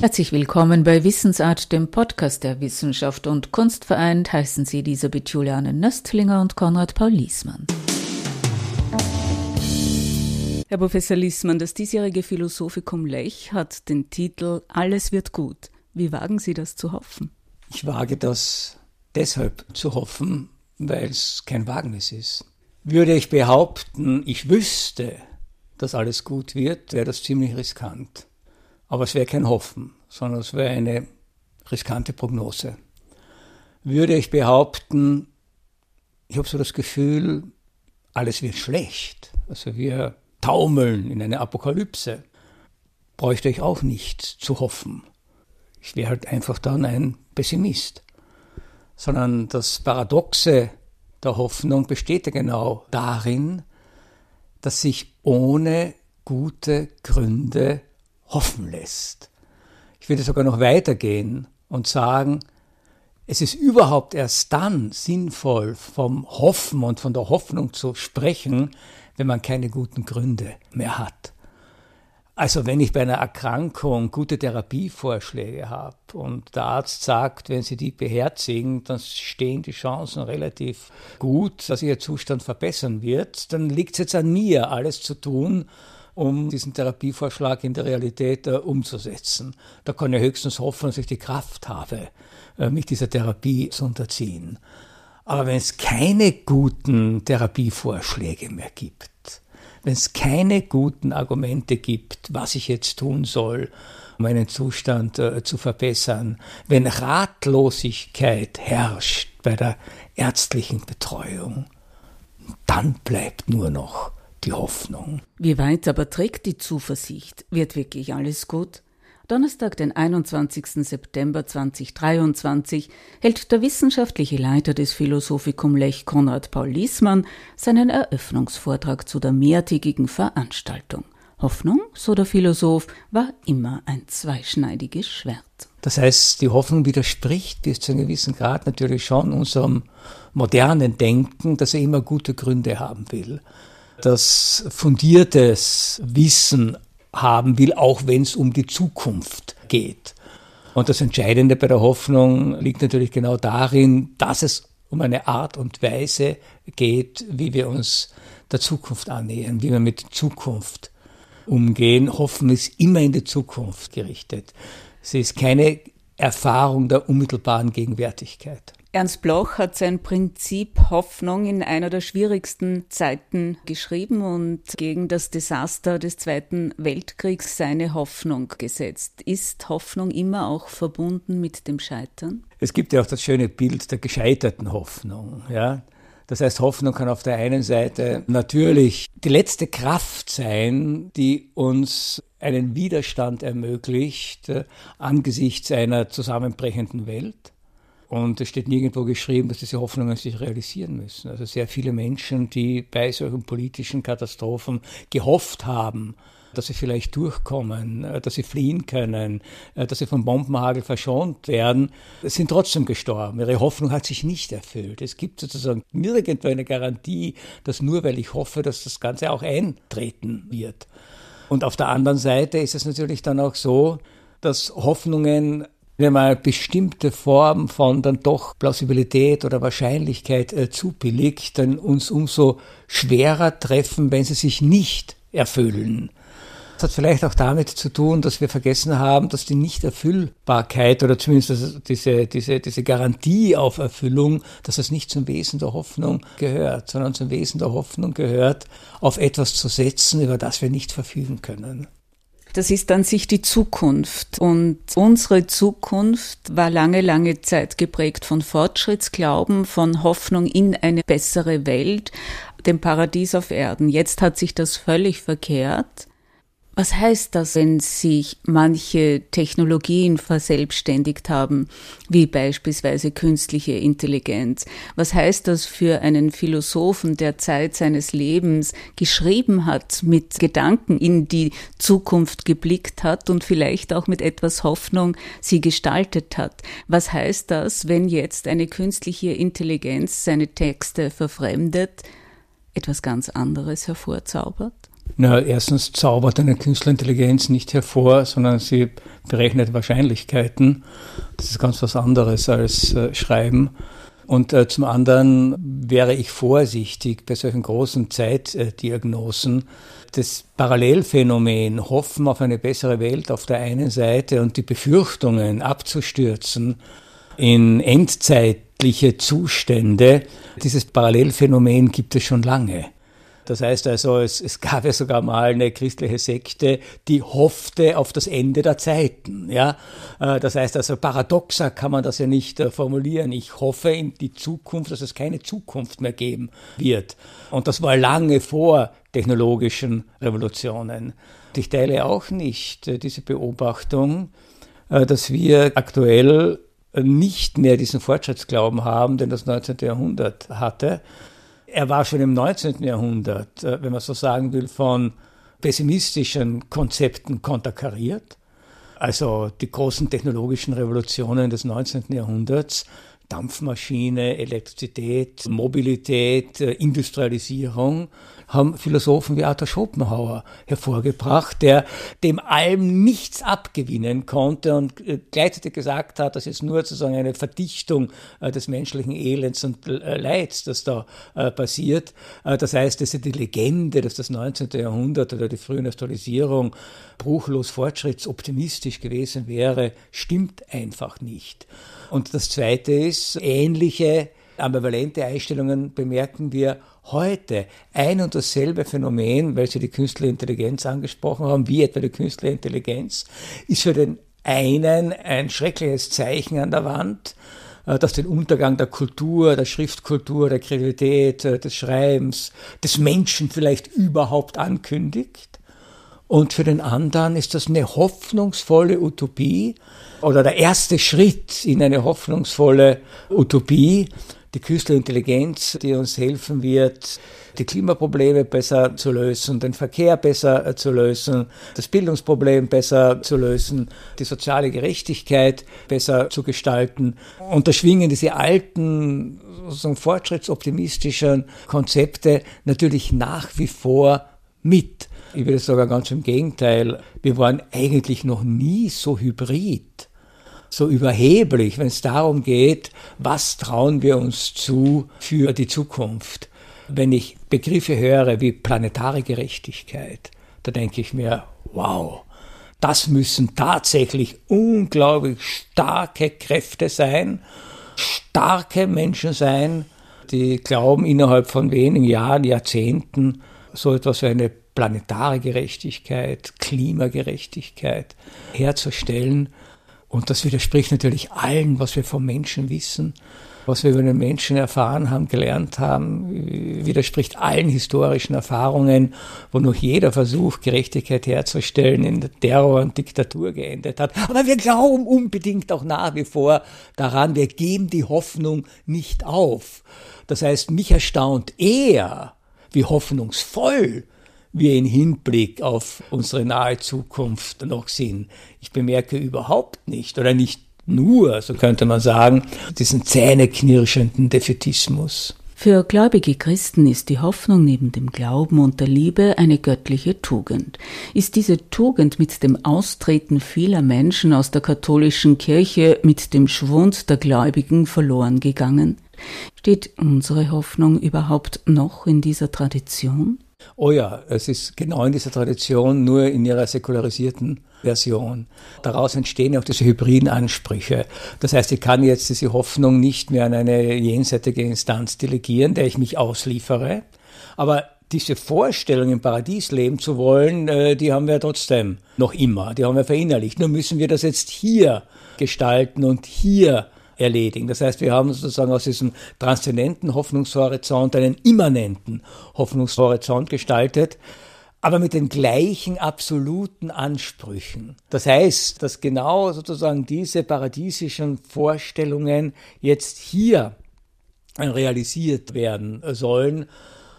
Herzlich willkommen bei Wissensart, dem Podcast der Wissenschaft und Kunst vereint. Heißen Sie Elisabeth Juliane Nöstlinger und Konrad Paul Liesmann. Herr Professor Liesmann, das diesjährige Philosophikum Lech hat den Titel Alles wird gut. Wie wagen Sie das zu hoffen? Ich wage das deshalb zu hoffen, weil es kein Wagnis ist. Würde ich behaupten, ich wüsste, dass alles gut wird, wäre das ziemlich riskant. Aber es wäre kein Hoffen, sondern es wäre eine riskante Prognose. Würde ich behaupten, ich habe so das Gefühl, alles wird schlecht. Also wir taumeln in eine Apokalypse. Bräuchte ich auch nicht zu hoffen. Ich wäre halt einfach dann ein Pessimist. Sondern das Paradoxe der Hoffnung besteht ja genau darin, dass sich ohne gute Gründe hoffen lässt. Ich würde sogar noch weitergehen und sagen, es ist überhaupt erst dann sinnvoll, vom Hoffen und von der Hoffnung zu sprechen, wenn man keine guten Gründe mehr hat. Also wenn ich bei einer Erkrankung gute Therapievorschläge habe und der Arzt sagt, wenn Sie die beherzigen, dann stehen die Chancen relativ gut, dass Ihr Zustand verbessern wird, dann liegt es jetzt an mir, alles zu tun, um diesen Therapievorschlag in der Realität äh, umzusetzen. Da kann ich höchstens hoffen, dass ich die Kraft habe, äh, mich dieser Therapie zu unterziehen. Aber wenn es keine guten Therapievorschläge mehr gibt, wenn es keine guten Argumente gibt, was ich jetzt tun soll, um meinen Zustand äh, zu verbessern, wenn Ratlosigkeit herrscht bei der ärztlichen Betreuung, dann bleibt nur noch die Hoffnung. Wie weit aber trägt die Zuversicht? Wird wirklich alles gut? Donnerstag, den 21. September 2023, hält der wissenschaftliche Leiter des Philosophikum Lech Konrad Paul Liesmann seinen Eröffnungsvortrag zu der mehrtägigen Veranstaltung. Hoffnung, so der Philosoph, war immer ein zweischneidiges Schwert. Das heißt, die Hoffnung widerspricht bis zu einem gewissen Grad natürlich schon unserem modernen Denken, dass er immer gute Gründe haben will. Das fundiertes Wissen haben will, auch wenn es um die Zukunft geht. Und das Entscheidende bei der Hoffnung liegt natürlich genau darin, dass es um eine Art und Weise geht, wie wir uns der Zukunft annähern, wie wir mit Zukunft umgehen. Hoffen ist immer in die Zukunft gerichtet. Sie ist keine Erfahrung der unmittelbaren Gegenwärtigkeit. Ernst Bloch hat sein Prinzip Hoffnung in einer der schwierigsten Zeiten geschrieben und gegen das Desaster des Zweiten Weltkriegs seine Hoffnung gesetzt. Ist Hoffnung immer auch verbunden mit dem Scheitern? Es gibt ja auch das schöne Bild der gescheiterten Hoffnung, ja. Das heißt, Hoffnung kann auf der einen Seite natürlich die letzte Kraft sein, die uns einen Widerstand ermöglicht äh, angesichts einer zusammenbrechenden Welt. Und es steht nirgendwo geschrieben, dass diese Hoffnungen sich realisieren müssen. Also sehr viele Menschen, die bei solchen politischen Katastrophen gehofft haben, dass sie vielleicht durchkommen, äh, dass sie fliehen können, äh, dass sie vom Bombenhagel verschont werden, sind trotzdem gestorben. Ihre Hoffnung hat sich nicht erfüllt. Es gibt sozusagen nirgendwo eine Garantie, dass nur weil ich hoffe, dass das Ganze auch eintreten wird. Und auf der anderen Seite ist es natürlich dann auch so, dass Hoffnungen wenn man bestimmte Form von dann doch Plausibilität oder Wahrscheinlichkeit äh, zubilligt, dann uns umso schwerer treffen, wenn sie sich nicht erfüllen. Das hat vielleicht auch damit zu tun, dass wir vergessen haben, dass die Nichterfüllbarkeit oder zumindest diese, diese, diese Garantie auf Erfüllung, dass das nicht zum Wesen der Hoffnung gehört, sondern zum Wesen der Hoffnung gehört, auf etwas zu setzen, über das wir nicht verfügen können. Das ist an sich die Zukunft. Und unsere Zukunft war lange, lange Zeit geprägt von Fortschrittsglauben, von Hoffnung in eine bessere Welt, dem Paradies auf Erden. Jetzt hat sich das völlig verkehrt. Was heißt das, wenn sich manche Technologien verselbstständigt haben, wie beispielsweise künstliche Intelligenz? Was heißt das für einen Philosophen, der Zeit seines Lebens geschrieben hat, mit Gedanken in die Zukunft geblickt hat und vielleicht auch mit etwas Hoffnung sie gestaltet hat? Was heißt das, wenn jetzt eine künstliche Intelligenz seine Texte verfremdet, etwas ganz anderes hervorzaubert? Na, erstens zaubert eine Künstlerintelligenz nicht hervor, sondern sie berechnet Wahrscheinlichkeiten. Das ist ganz was anderes als äh, Schreiben. Und äh, zum anderen wäre ich vorsichtig bei solchen großen Zeitdiagnosen. Das Parallelphänomen, Hoffen auf eine bessere Welt auf der einen Seite und die Befürchtungen abzustürzen in endzeitliche Zustände, dieses Parallelphänomen gibt es schon lange. Das heißt also, es, es gab ja sogar mal eine christliche Sekte, die hoffte auf das Ende der Zeiten. Ja? Äh, das heißt also, paradoxer kann man das ja nicht äh, formulieren. Ich hoffe in die Zukunft, dass es keine Zukunft mehr geben wird. Und das war lange vor technologischen Revolutionen. Ich teile auch nicht äh, diese Beobachtung, dass wir aktuell nicht mehr diesen Fortschrittsglauben haben, den das 19. Jahrhundert hatte, er war schon im 19. Jahrhundert, äh, wenn man so sagen will, von pessimistischen Konzepten konterkariert. Also die großen technologischen Revolutionen des 19. Jahrhunderts Dampfmaschine, Elektrizität, Mobilität, äh, Industrialisierung haben Philosophen wie Arthur Schopenhauer hervorgebracht, der dem allem nichts abgewinnen konnte und äh, gleichzeitig gesagt hat, das ist nur sozusagen eine Verdichtung äh, des menschlichen Elends und Leids, das da passiert. Das heißt, dass die Legende, dass das 19. Jahrhundert oder die frühe Industrialisierung bruchlos fortschrittsoptimistisch gewesen wäre, stimmt einfach nicht. Und das Zweite ist, ähnliche ambivalente Einstellungen bemerken wir heute. Ein und dasselbe Phänomen, weil Sie die künstliche Intelligenz angesprochen haben, wie etwa die künstliche Intelligenz, ist für den einen ein schreckliches Zeichen an der Wand, äh, das den Untergang der Kultur, der Schriftkultur, der Kreativität, äh, des Schreibens, des Menschen vielleicht überhaupt ankündigt. Und für den anderen ist das eine hoffnungsvolle Utopie oder der erste Schritt in eine hoffnungsvolle Utopie, die künstliche Intelligenz, die uns helfen wird, die Klimaprobleme besser zu lösen, den Verkehr besser zu lösen, das Bildungsproblem besser zu lösen, die soziale Gerechtigkeit besser zu gestalten. Und da schwingen diese alten, so fortschrittsoptimistischen Konzepte natürlich nach wie vor mit. Ich würde sogar ganz im Gegenteil. Wir waren eigentlich noch nie so hybrid, so überheblich, wenn es darum geht, was trauen wir uns zu für die Zukunft. Wenn ich Begriffe höre wie planetare Gerechtigkeit, da denke ich mir, wow, das müssen tatsächlich unglaublich starke Kräfte sein, starke Menschen sein, die glauben, innerhalb von wenigen Jahren, Jahrzehnten so etwas wie eine planetare Gerechtigkeit, Klimagerechtigkeit herzustellen. Und das widerspricht natürlich allen, was wir vom Menschen wissen, was wir über den Menschen erfahren haben, gelernt haben, widerspricht allen historischen Erfahrungen, wo noch jeder Versuch, Gerechtigkeit herzustellen, in Terror und Diktatur geendet hat. Aber wir glauben unbedingt auch nach wie vor daran, wir geben die Hoffnung nicht auf. Das heißt, mich erstaunt eher, wie hoffnungsvoll wir in Hinblick auf unsere nahe Zukunft noch sind. Ich bemerke überhaupt nicht oder nicht nur, so könnte man sagen, diesen zähneknirschenden Defetismus. Für gläubige Christen ist die Hoffnung neben dem Glauben und der Liebe eine göttliche Tugend. Ist diese Tugend mit dem Austreten vieler Menschen aus der katholischen Kirche mit dem Schwund der Gläubigen verloren gegangen? Steht unsere Hoffnung überhaupt noch in dieser Tradition? Oh ja, es ist genau in dieser Tradition, nur in ihrer säkularisierten Version. Daraus entstehen auch diese hybriden Ansprüche. Das heißt, ich kann jetzt diese Hoffnung nicht mehr an eine jenseitige Instanz delegieren, der ich mich ausliefere. Aber diese Vorstellung, im Paradies leben zu wollen, äh, die haben wir trotzdem noch immer. Die haben wir verinnerlicht. Nur müssen wir das jetzt hier gestalten und hier erledigen. Das heißt, wir haben sozusagen aus diesem transzendenten Hoffnungshorizont einen immanenten Hoffnungshorizont gestaltet, aber mit den gleichen absoluten Ansprüchen. Das heißt, dass genau sozusagen diese paradiesischen Vorstellungen jetzt hier realisiert werden sollen.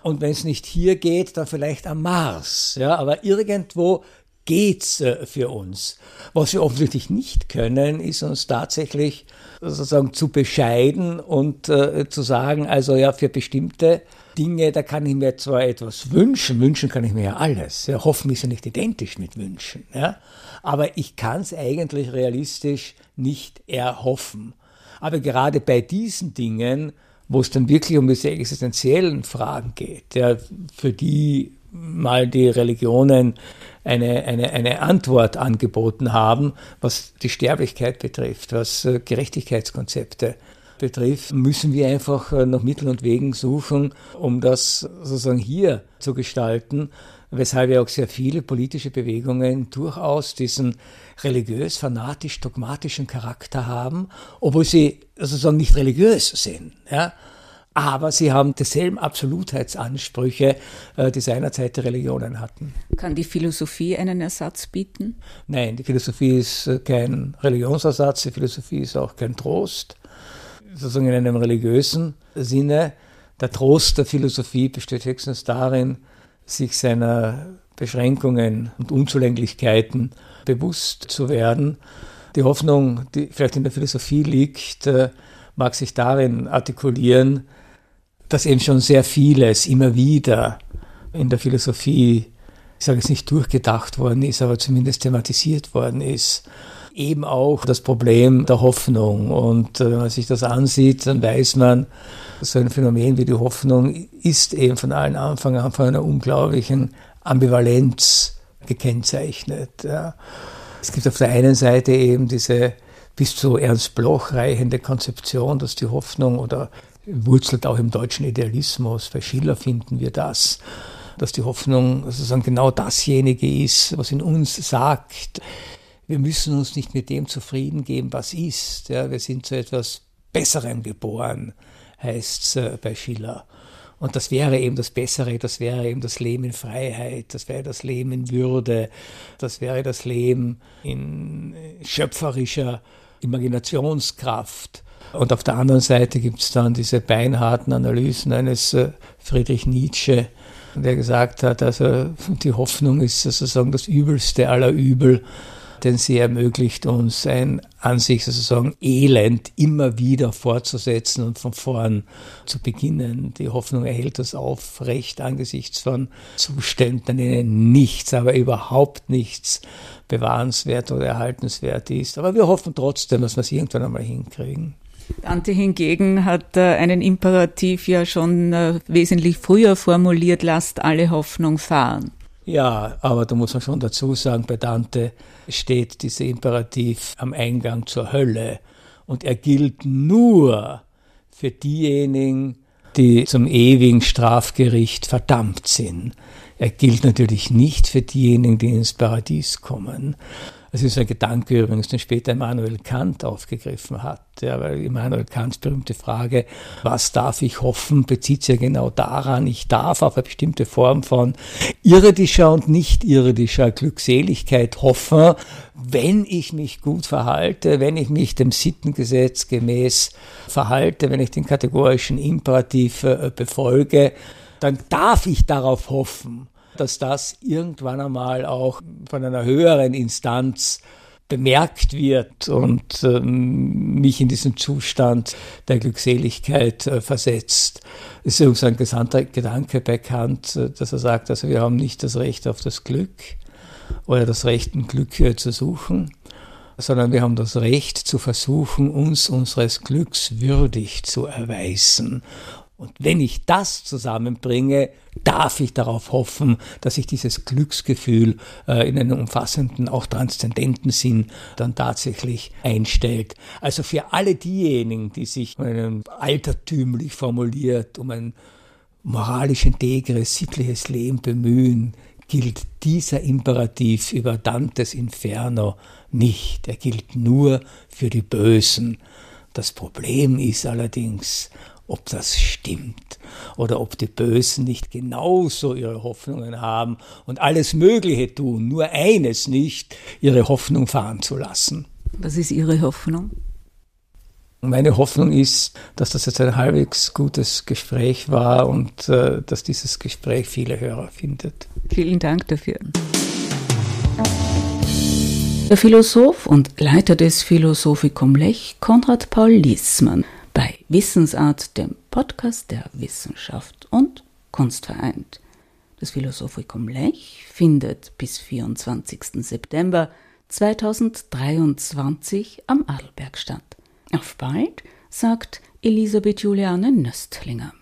Und wenn es nicht hier geht, dann vielleicht am Mars. Ja, aber irgendwo geht's äh, für uns. Was wir offensichtlich nicht können, ist uns tatsächlich sozusagen zu bescheiden und äh, zu sagen, also ja, für bestimmte Dinge, da kann ich mir zwar etwas wünschen, wünschen kann ich mir ja alles. Ja, hoffen ist ja nicht identisch mit wünschen. Ja? Aber ich kann es eigentlich realistisch nicht erhoffen. Aber gerade bei diesen Dingen, wo es dann wirklich um diese existenziellen Fragen geht, ja, für die mal die Religionen eine, eine, eine Antwort angeboten haben, was die Sterblichkeit betrifft, was äh, Gerechtigkeitskonzepte betrifft, müssen wir einfach äh, nach Mitteln und Wegen suchen, um das sozusagen hier zu gestalten, weshalb ja auch sehr viele politische Bewegungen durchaus diesen religiös, fanatisch, dogmatischen Charakter haben, obwohl sie sozusagen nicht religiös sind. Ja? Aber sie haben dieselben Absolutheitsansprüche, äh, die seinerzeit die Religionen hatten. Kann die Philosophie einen Ersatz bieten? Nein, die Philosophie ist äh, kein Religionsersatz, die Philosophie ist auch kein Trost. Sozusagen in einem religiösen Sinne. Der Trost der Philosophie besteht höchstens darin, sich seiner Beschränkungen und Unzulänglichkeiten bewusst zu werden. Die Hoffnung, die vielleicht in der Philosophie liegt, äh, mag sich darin artikulieren, dass eben schon sehr vieles immer wieder in der Philosophie, ich sage jetzt nicht durchgedacht worden ist, aber zumindest thematisiert worden ist. Eben auch das Problem der Hoffnung. Und äh, wenn man sich das ansieht, dann weiß man, so ein Phänomen wie die Hoffnung ist eben von allen Anfang an von einer unglaublichen Ambivalenz gekennzeichnet. Ja. Es gibt auf der einen Seite eben diese bis zu Ernst Bloch reichende Konzeption, dass die Hoffnung oder wurzelt auch im deutschen Idealismus. Bei Schiller finden wir das, dass die Hoffnung sozusagen genau dasjenige ist, was in uns sagt, wir müssen uns nicht mit dem zufrieden geben, was ist. Ja, wir sind zu etwas Besserem geboren, heißt es äh, bei Schiller. Und das wäre eben das Bessere, das wäre eben das Leben in Freiheit, das wäre das Leben in Würde, das wäre das Leben in äh, schöpferischer Imaginationskraft. Und auf der anderen Seite gibt es dann diese beinharten Analysen eines äh, Friedrich Nietzsche, der gesagt hat, also die Hoffnung ist sozusagen das Übelste aller Übel, denn sie ermöglicht uns ein an sich sozusagen Elend immer wieder fortzusetzen und von vorn zu beginnen. Die Hoffnung erhält das aufrecht angesichts von Zuständen, in denen nichts, aber überhaupt nichts bewahrenswert oder erhaltenswert ist. Aber wir hoffen trotzdem, dass wir es irgendwann einmal hinkriegen. Dante hingegen hat äh, einen Imperativ ja schon äh, wesentlich früher formuliert, lasst alle Hoffnung fahren. Ja, aber da muss man schon dazu sagen, bei Dante steht dieser Imperativ am Eingang zur Hölle und er gilt nur für diejenigen, die zum ewigen Strafgericht verdammt sind. Er gilt natürlich nicht für diejenigen, die ins Paradies kommen. Das ist ein Gedanke übrigens, den später Immanuel Kant aufgegriffen hat. Ja, weil Immanuel Kants berühmte Frage, was darf ich hoffen, bezieht sich ja genau daran, ich darf auf eine bestimmte Form von irdischer und nicht irdischer Glückseligkeit hoffen, wenn ich mich gut verhalte, wenn ich mich dem Sittengesetz gemäß verhalte, wenn ich den kategorischen Imperativ äh, befolge, dann darf ich darauf hoffen, dass das irgendwann einmal auch von einer höheren Instanz bemerkt wird und ähm, mich in diesen Zustand der Glückseligkeit äh, versetzt. Es ist übrigens ein gesamter Gedanke bei Kant, äh, dass er sagt, also wir haben nicht das Recht auf das Glück oder das Recht, ein Glück zu suchen, sondern wir haben das Recht zu versuchen, uns unseres Glücks würdig zu erweisen. Und wenn ich das zusammenbringe, darf ich darauf hoffen, dass sich dieses Glücksgefühl äh, in einem umfassenden, auch transzendenten Sinn dann tatsächlich einstellt. Also für alle diejenigen, die sich um altertümlich formuliert, um ein moralisch integres, sittliches Leben bemühen, gilt dieser Imperativ über Dantes Inferno nicht. Er gilt nur für die Bösen. Das Problem ist allerdings, ob das stimmt oder ob die Bösen nicht genauso ihre Hoffnungen haben und alles Mögliche tun, nur eines nicht, ihre Hoffnung fahren zu lassen. Was ist Ihre Hoffnung? Meine Hoffnung ist, dass das jetzt ein halbwegs gutes Gespräch war und äh, dass dieses Gespräch viele Hörer findet. Vielen Dank dafür. der Philosoph und Leiter des Philosophikum Lech, Konrad Paul Liesmann, Wissensart, dem Podcast der Wissenschaft und Kunst vereint. Das Philosophikum Lech findet bis 24. September 2023 am Adelberg statt. Auf bald, sagt Elisabeth Juliane Nöstlinger.